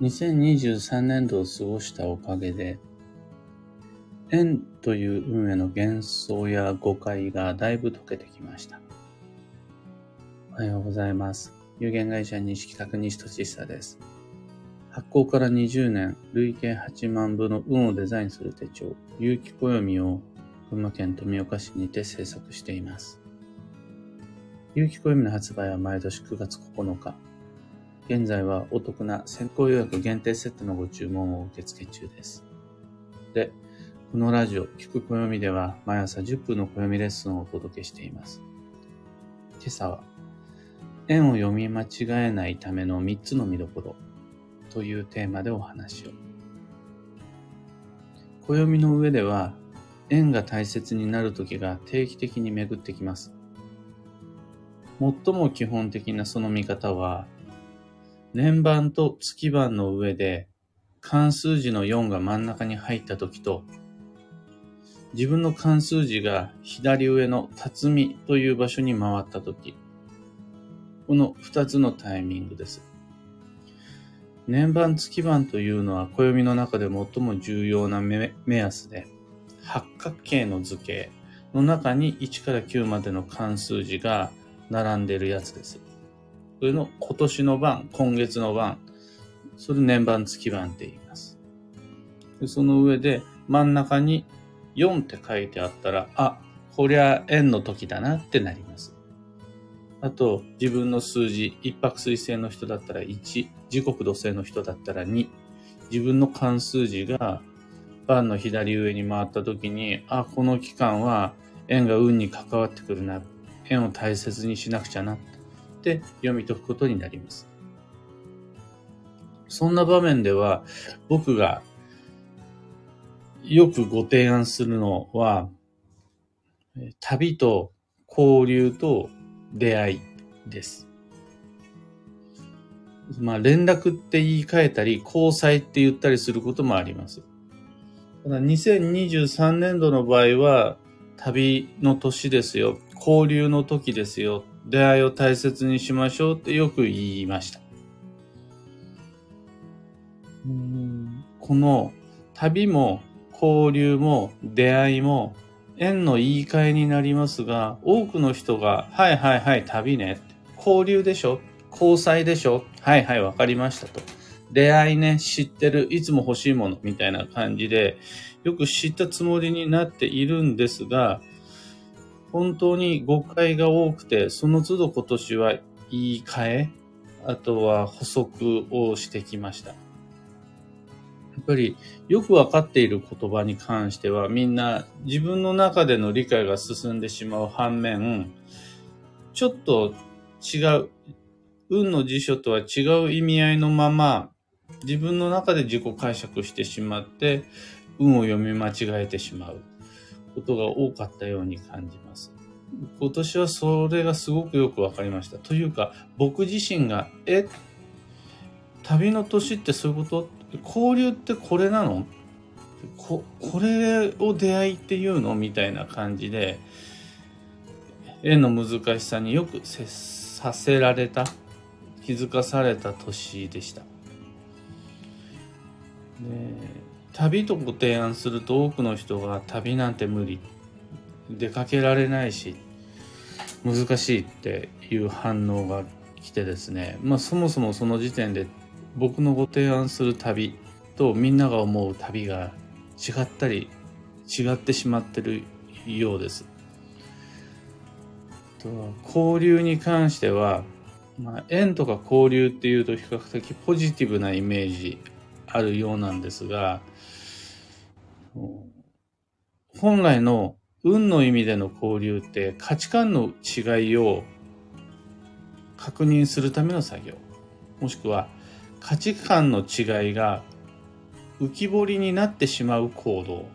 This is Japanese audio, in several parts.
2023年度を過ごしたおかげで、縁という運への幻想や誤解がだいぶ解けてきました。おはようございます。有限会社西企画西俊久です。発行から20年、累計8万部の運をデザインする手帳、有機暦を群馬県富岡市にて制作しています。有機暦の発売は毎年9月9日。現在はお得な先行予約限定セットのご注文を受付中です。で、このラジオ、聞く暦では毎朝10分の暦レッスンをお届けしています。今朝は、円を読み間違えないための3つの見どころというテーマでお話を。暦の上では、円が大切になる時が定期的に巡ってきます。最も基本的なその見方は、年番と月番の上で関数字の4が真ん中に入った時と、自分の関数字が左上の辰巳という場所に回った時、この2つのタイミングです。年番月番というのは暦の中で最も重要な目安で、八角形の図形の中に1から9までの関数字が並んでいるやつです。それの今年の番、今月の番、それ年番月番って言います。でその上で真ん中に4って書いてあったら、あ、こりゃ円の時だなってなります。あと、自分の数字、一泊水星の人だったら1、時刻土星の人だったら2、自分の関数字が番の左上に回った時に、あ、この期間は円が運に関わってくるな、円を大切にしなくちゃなって読み解くことになります。そんな場面では、僕がよくご提案するのは、旅と交流と出会いです。まあ、連絡って言い換えたり、交際って言ったりすることもあります。ただ2023年度の場合は、旅の年ですよ。交流の時ですよ。出会いを大切にしましょうってよく言いました。この旅も交流も出会いも縁の言い換えになりますが、多くの人が、はいはいはい、旅ね。交流でしょ？交際でしょ？はいはい、わかりましたと。出会いね、知ってる、いつも欲しいものみたいな感じで、よく知ったつもりになっているんですが、本当に誤解が多くて、その都度今年は言い換え、あとは補足をしてきました。やっぱりよくわかっている言葉に関してはみんな自分の中での理解が進んでしまう反面、ちょっと違う、運の辞書とは違う意味合いのまま自分の中で自己解釈してしまって運を読み間違えてしまう。ことが多かったように感じます。今年はそれがすごくよくわかりました。というか、僕自身が、え、旅の年ってそういうこと？交流ってこれなの？ここれを出会いっていうの？みたいな感じで、絵の難しさによくさせられた、気づかされた年でした。旅とご提案すると多くの人が旅なんて無理出かけられないし難しいっていう反応が来てですねまあそもそもその時点で僕のご提案する旅とみんなが思う旅が違ったり違ってしまってるようです。と交流に関しては、まあ、縁とか交流っていうと比較的ポジティブなイメージあるようなんですが、本来の運の意味での交流って価値観の違いを確認するための作業。もしくは価値観の違いが浮き彫りになってしまう行動。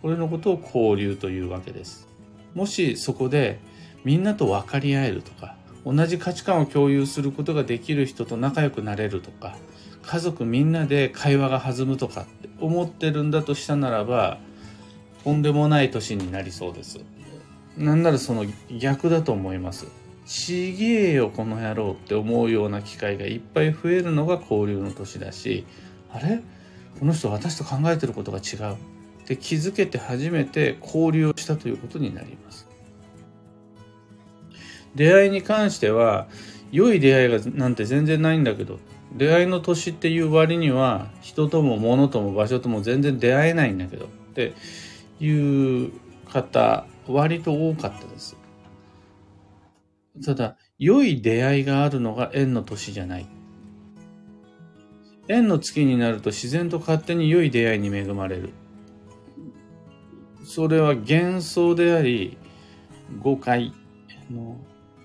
これのことを交流というわけです。もしそこでみんなと分かり合えるとか、同じ価値観を共有することができる人と仲良くなれるとか、家族みんなで会話が弾むとかって思ってるんだとしたならばとんでもない年になりそうです。なんならその逆だと思います。ちげえよこの野郎って思うような機会がいっぱい増えるのが交流の年だしあれ？この人私と考えてることが違う。って気づけて初めて交流をしたということになります。出会いに関しては良い出会いがなんて全然ないんだけど出会いの年っていう割には人とも物とも場所とも全然出会えないんだけどっていう方割と多かったです。ただ、良い出会いがあるのが縁の年じゃない。縁の月になると自然と勝手に良い出会いに恵まれる。それは幻想であり、誤解の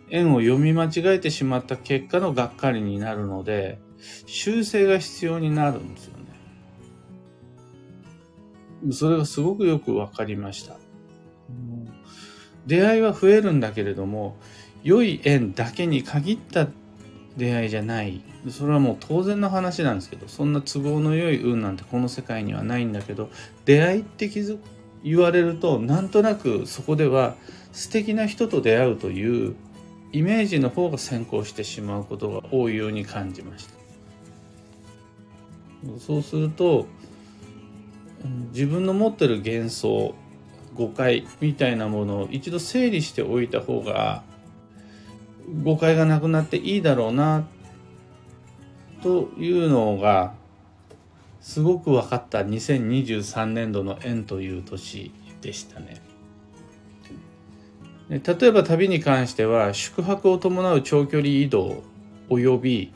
縁を読み間違えてしまった結果のがっかりになるので、修正が必要になるんですよね。それがすごくよくわかりました。出会いは増えるんだけれども、良い縁だけに限った出会いじゃない。それはもう当然の話なんですけど、そんな都合の良い運なんてこの世界にはないんだけど、出会いって気づ言われると、なんとなくそこでは素敵な人と出会うというイメージの方が先行してしまうことが多いように感じました。そうすると、自分の持ってる幻想、誤解みたいなものを一度整理しておいた方が誤解がなくなっていいだろうなというのがすごく分かった2023年度の縁という年でしたね。例えば旅に関しては宿泊を伴う長距離移動及び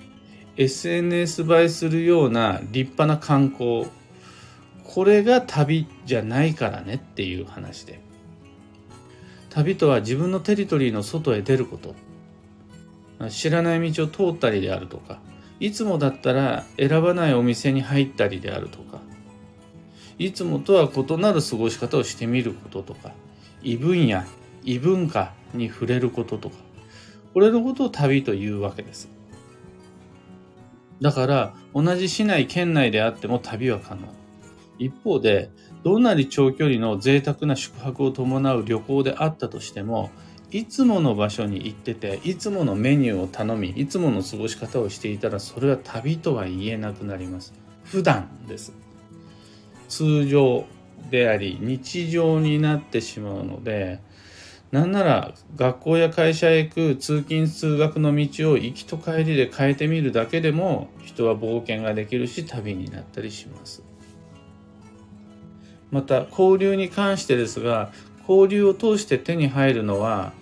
SNS 映えするような立派な観光。これが旅じゃないからねっていう話で。旅とは自分のテリトリーの外へ出ること。知らない道を通ったりであるとか。いつもだったら選ばないお店に入ったりであるとか。いつもとは異なる過ごし方をしてみることとか。異分野異文化に触れることとか。これのことを旅というわけです。だから同じ市内県内であっても旅は可能。一方でどんなに長距離の贅沢な宿泊を伴う旅行であったとしてもいつもの場所に行ってていつものメニューを頼みいつもの過ごし方をしていたらそれは旅とは言えなくなります。普段です。通常であり日常になってしまうのでなんなら学校や会社へ行く通勤通学の道を行きと帰りで変えてみるだけでも人は冒険ができるし旅になったりします。また交流に関してですが交流を通して手に入るのは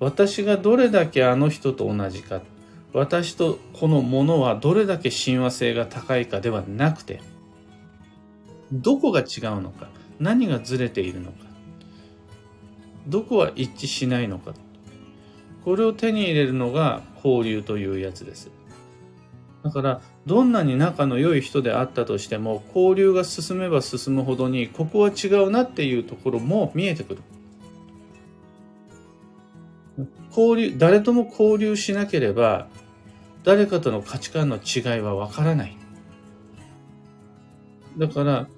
私がどれだけあの人と同じか私とこのものはどれだけ親和性が高いかではなくてどこが違うのか何がずれているのかどこは一致しないのか。これを手に入れるのが交流というやつです。だからどんなに仲の良い人であったとしても交流が進めば進むほどにここは違うなっていうところも見えてくる。交流誰とも交流しなければ誰かとの価値観の違いはわからない。だから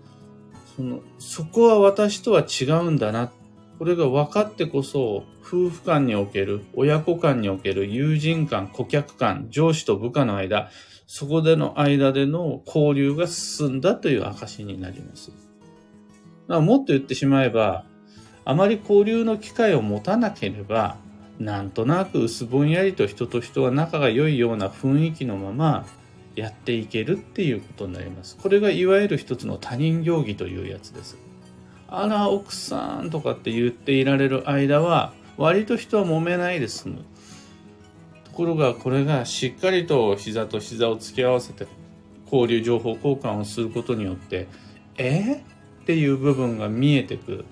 そのそこは私とは違うんだなこれが分かってこそ、夫婦間における、親子間における友人間、顧客間、上司と部下の間、そこでの間での交流が進んだという証になります。もっと言ってしまえば、あまり交流の機会を持たなければ、なんとなく薄ぼんやりと人と人は仲が良いような雰囲気のままやっていけるっていうことになります。これがいわゆる一つの他人行儀というやつです。あら、奥さんとかって言っていられる間は、割と人は揉めないで済む。ところが、これがしっかりと膝と膝を突き合わせて、交流情報交換をすることによって、えっていう部分が見えてくる。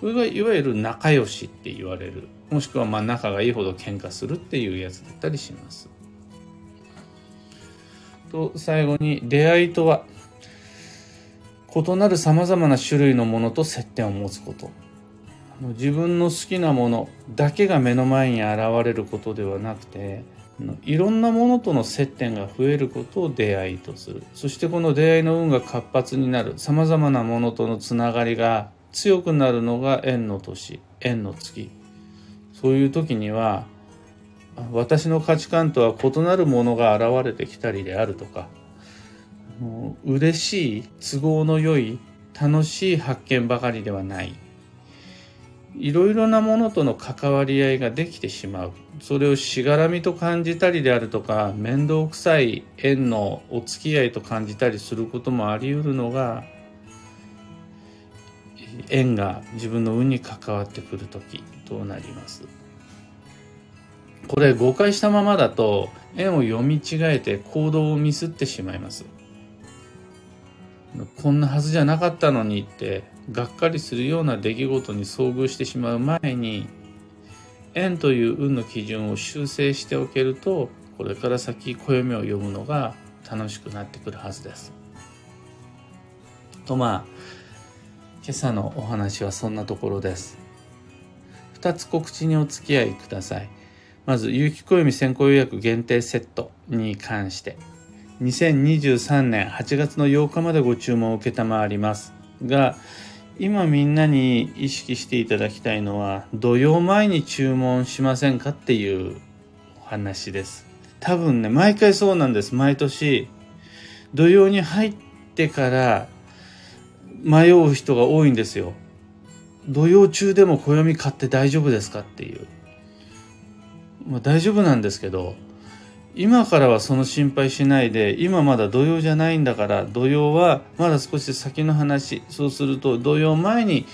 これがいわゆる仲良しって言われる。もしくはまあ仲がいいほど喧嘩するっていうやつだったりします。と、最後に出会いとは？異なる様々な種類のものと接点を持つこと。自分の好きなものだけが目の前に現れることではなくて、いろんなものとの接点が増えることを出会いとする。そしてこの出会いの運が活発になる。様々なものとのつながりが強くなるのが縁の年、縁の月。そういう時には私の価値観とは異なるものが現れてきたりであるとか嬉しい都合の良い楽しい発見ばかりではない。いろいろなものとの関わり合いができてしまう。それをしがらみと感じたりであるとか面倒くさい縁のお付き合いと感じたりすることもあり得るのが縁が自分の運に関わってくる時となります。これ誤解したままだと縁を読み違えて行動をミスってしまいます。こんなはずじゃなかったのにってがっかりするような出来事に遭遇してしまう前に縁という運の基準を修正しておけるとこれから先暦を読むのが楽しくなってくるはずです。とまあ今朝のお話はそんなところです。2つ告知にお付き合いください。まず、有機暦先行予約限定セットに関して、2023年8月の8日までご注文を承ります。が、今みんなに意識していただきたいのは土曜前に注文しませんかっていうお話です。多分ね毎回そうなんです。毎年。土曜に入ってから迷う人が多いんですよ。土曜中でも暦買って大丈夫ですかっていう。まあ大丈夫なんですけど今からはその心配しないで今まだ土曜じゃないんだから土曜はまだ少し先の話。そうすると土曜前に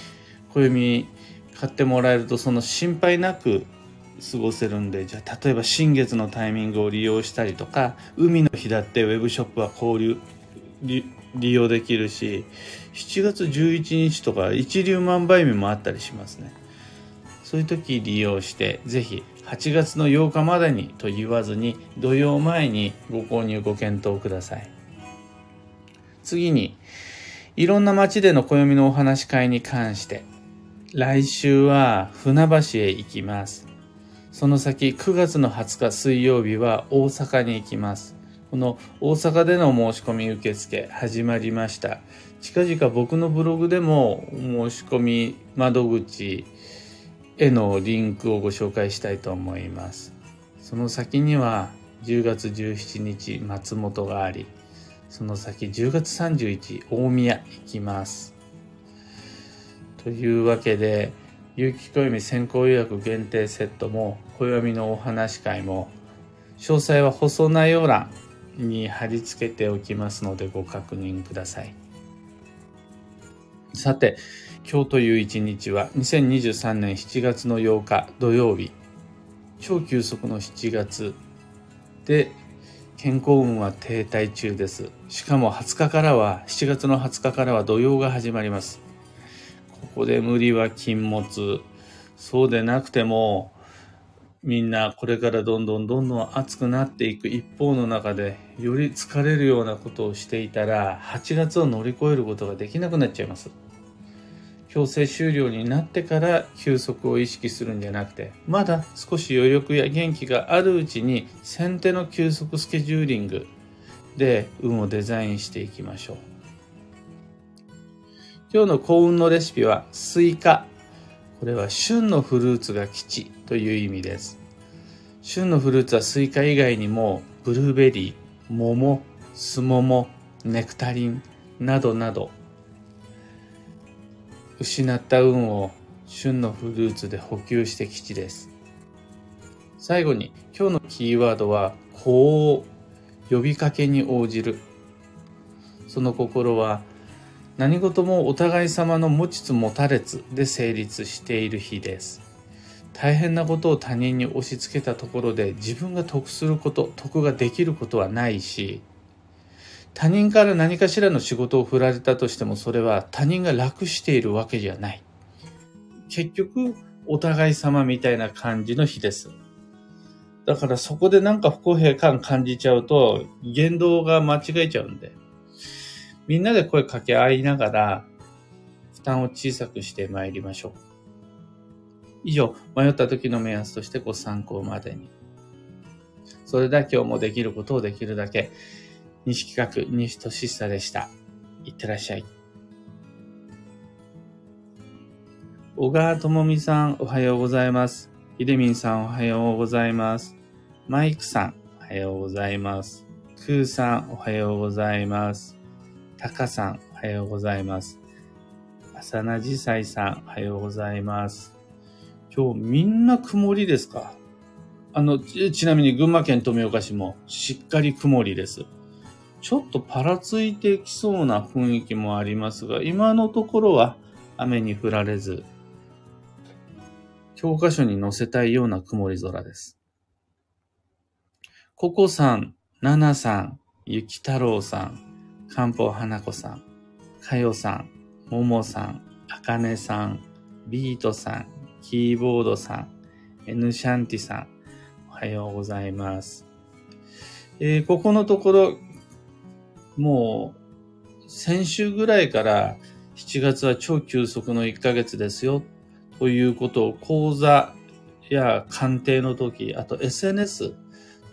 暦買ってもらえるとその心配なく過ごせるんでじゃあ例えば新月のタイミングを利用したりとか海の日だってウェブショップは交流利用できるし7月11日とか一粒万倍日もあったりしますね。そういう時利用してぜひ8月の8日までにと言わずに土曜前にご購入ご検討ください。次にいろんな街での暦のお話し会に関して来週は船橋へ行きます。その先9月の20日水曜日は大阪に行きます。この大阪での申し込み受付始まりました。近々僕のブログでも申し込み窓口へのリンクをご紹介したいと思います。その先には10月17日松本があり、その先10月31大宮行きます。というわけで、有機暦先行予約限定セットも、暦のお話会も、詳細は放送内容欄に貼り付けておきますのでご確認ください。さて、今日という一日は2023年7月の8日土曜日。超急速の7月。で健康運は停滞中です。しかも20日からは7月の20日からは土曜が始まります。ここで無理は禁物。そうでなくてもみんなこれからどんどんどんどん暑くなっていく一方の中でより疲れるようなことをしていたら8月を乗り越えることができなくなっちゃいます。強制終了になってから休息を意識するんじゃなくて、まだ少し余力や元気があるうちに先手の休息スケジューリングで運をデザインしていきましょう。今日の幸運のレシピはスイカ。これは旬のフルーツが吉という意味です。旬のフルーツはスイカ以外にもブルーベリー、桃、スモモ、ネクタリンなどなど失った運を旬のフルーツで補給して吉です。最後に今日のキーワードはこう呼びかけに応じる。その心は何事もお互い様の持ちつ持たれつで成立している日です。大変なことを他人に押し付けたところで自分が得すること、得ができることはないし、他人から何かしらの仕事を振られたとしてもそれは他人が楽しているわけじゃない。結局、お互い様みたいな感じの日です。だからそこでなんか不公平感感じちゃうと、言動が間違えちゃうんで、みんなで声かけ合いながら、負担を小さくして参りましょう。以上、迷った時の目安としてご参考までに。それでは今日もできることをできるだけ、西企画、西俊久でした。いってらっしゃい。小川智美さん、おはようございます。ひでみんさんおはようございます。マイクさんおはようございます。クーさんおはようございます。タカさんおはようございます。浅名じさいさんおはようございます。今日みんな曇りですか？あの、ちなみに群馬県富岡市もしっかり曇りです。ちょっとパラついてきそうな雰囲気もありますが、今のところは雨に降られず、教科書に載せたいような曇り空です。ココさん、ナナさん、ゆき太郎さん、かんぽう花子さん、かよさん、ももさん、あかねさん、ビートさん、キーボードさん、エヌシャンティさん、おはようございます。えー、ここのところ、もう、先週ぐらいから7月は超急速の1ヶ月ですよということを講座や鑑定の時、あと SNS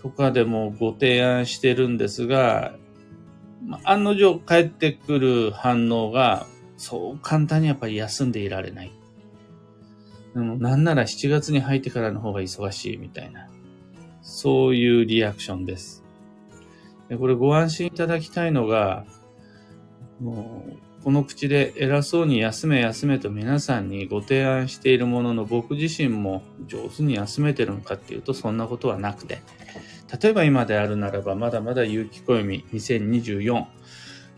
とかでもご提案してるんですが、案の定返ってくる反応が、そう簡単にやっぱり休んでいられない。でもなんなら7月に入ってからの方が忙しいみたいな、そういうリアクションです。でこれご安心いただきたいのが、もうこの口で偉そうに休め休めと皆さんにご提案しているものの僕自身も上手に休めてるのかっていうとそんなことはなくて、例えば今であるならばまだまだ有機暦2024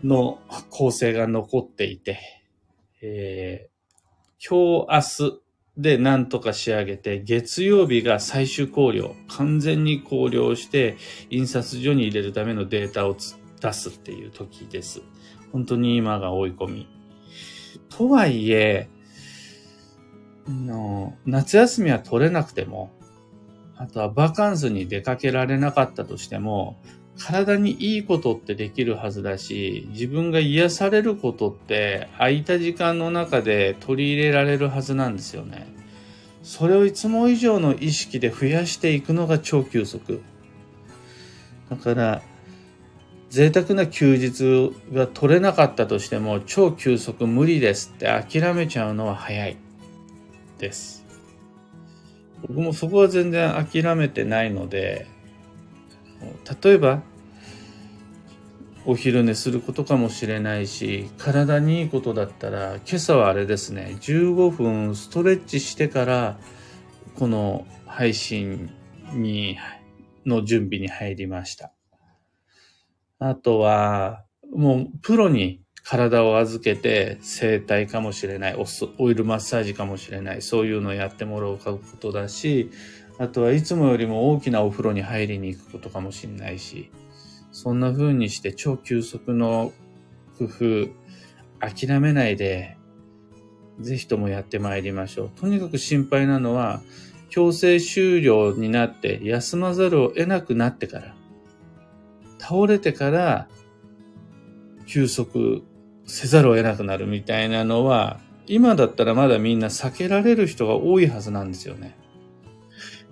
の構成が残っていて、えー、今日明日で何とか仕上げて、月曜日が最終考慮、完全に考慮して、印刷所に入れるためのデータを出すっていう時です。本当に今が追い込み。とはいえ、の夏休みは取れなくても、あとはバカンスに出かけられなかったとしても、体にいいことってできるはずだし、自分が癒されることって空いた時間の中で取り入れられるはずなんですよね。それをいつも以上の意識で増やしていくのが超休息。だから、贅沢な休日が取れなかったとしても超休息無理ですって諦めちゃうのは早いです。僕もそこは全然諦めてないので、例えば、お昼寝することかもしれないし、体にいいことだったら、今朝はあれですね、15分ストレッチしてから、この配信に、の準備に入りました。あとは、もうプロに体を預けて整体かもしれない、オイルマッサージかもしれない、そういうのをやってもらうことだし、あとはいつもよりも大きなお風呂に入りに行くことかもしれないし、そんな風にして超急速の工夫、諦めないで、ぜひともやってまいりましょう。とにかく心配なのは、強制終了になって休まざるを得なくなってから、倒れてから休息せざるを得なくなるみたいなのは、今だったらまだみんな避けられる人が多いはずなんですよね。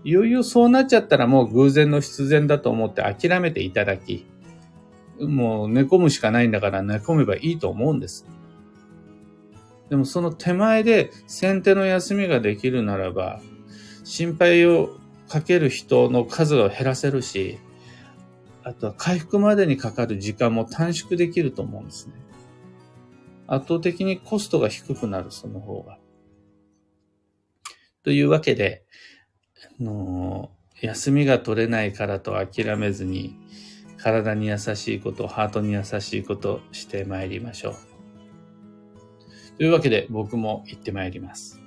いよいよそうなっちゃったらもう偶然の必然だと思って諦めていただき、もう寝込むしかないんだから寝込めばいいと思うんです。でもその手前で先手の休みができるならば、心配をかける人の数を減らせるし、あとは回復までにかかる時間も短縮できると思うんですね。圧倒的にコストが低くなる、その方が。というわけで、あの休みが取れないからと諦めずに、体に優しいこと、ハートに優しいことしてまいりましょう。というわけで僕も行ってまいります。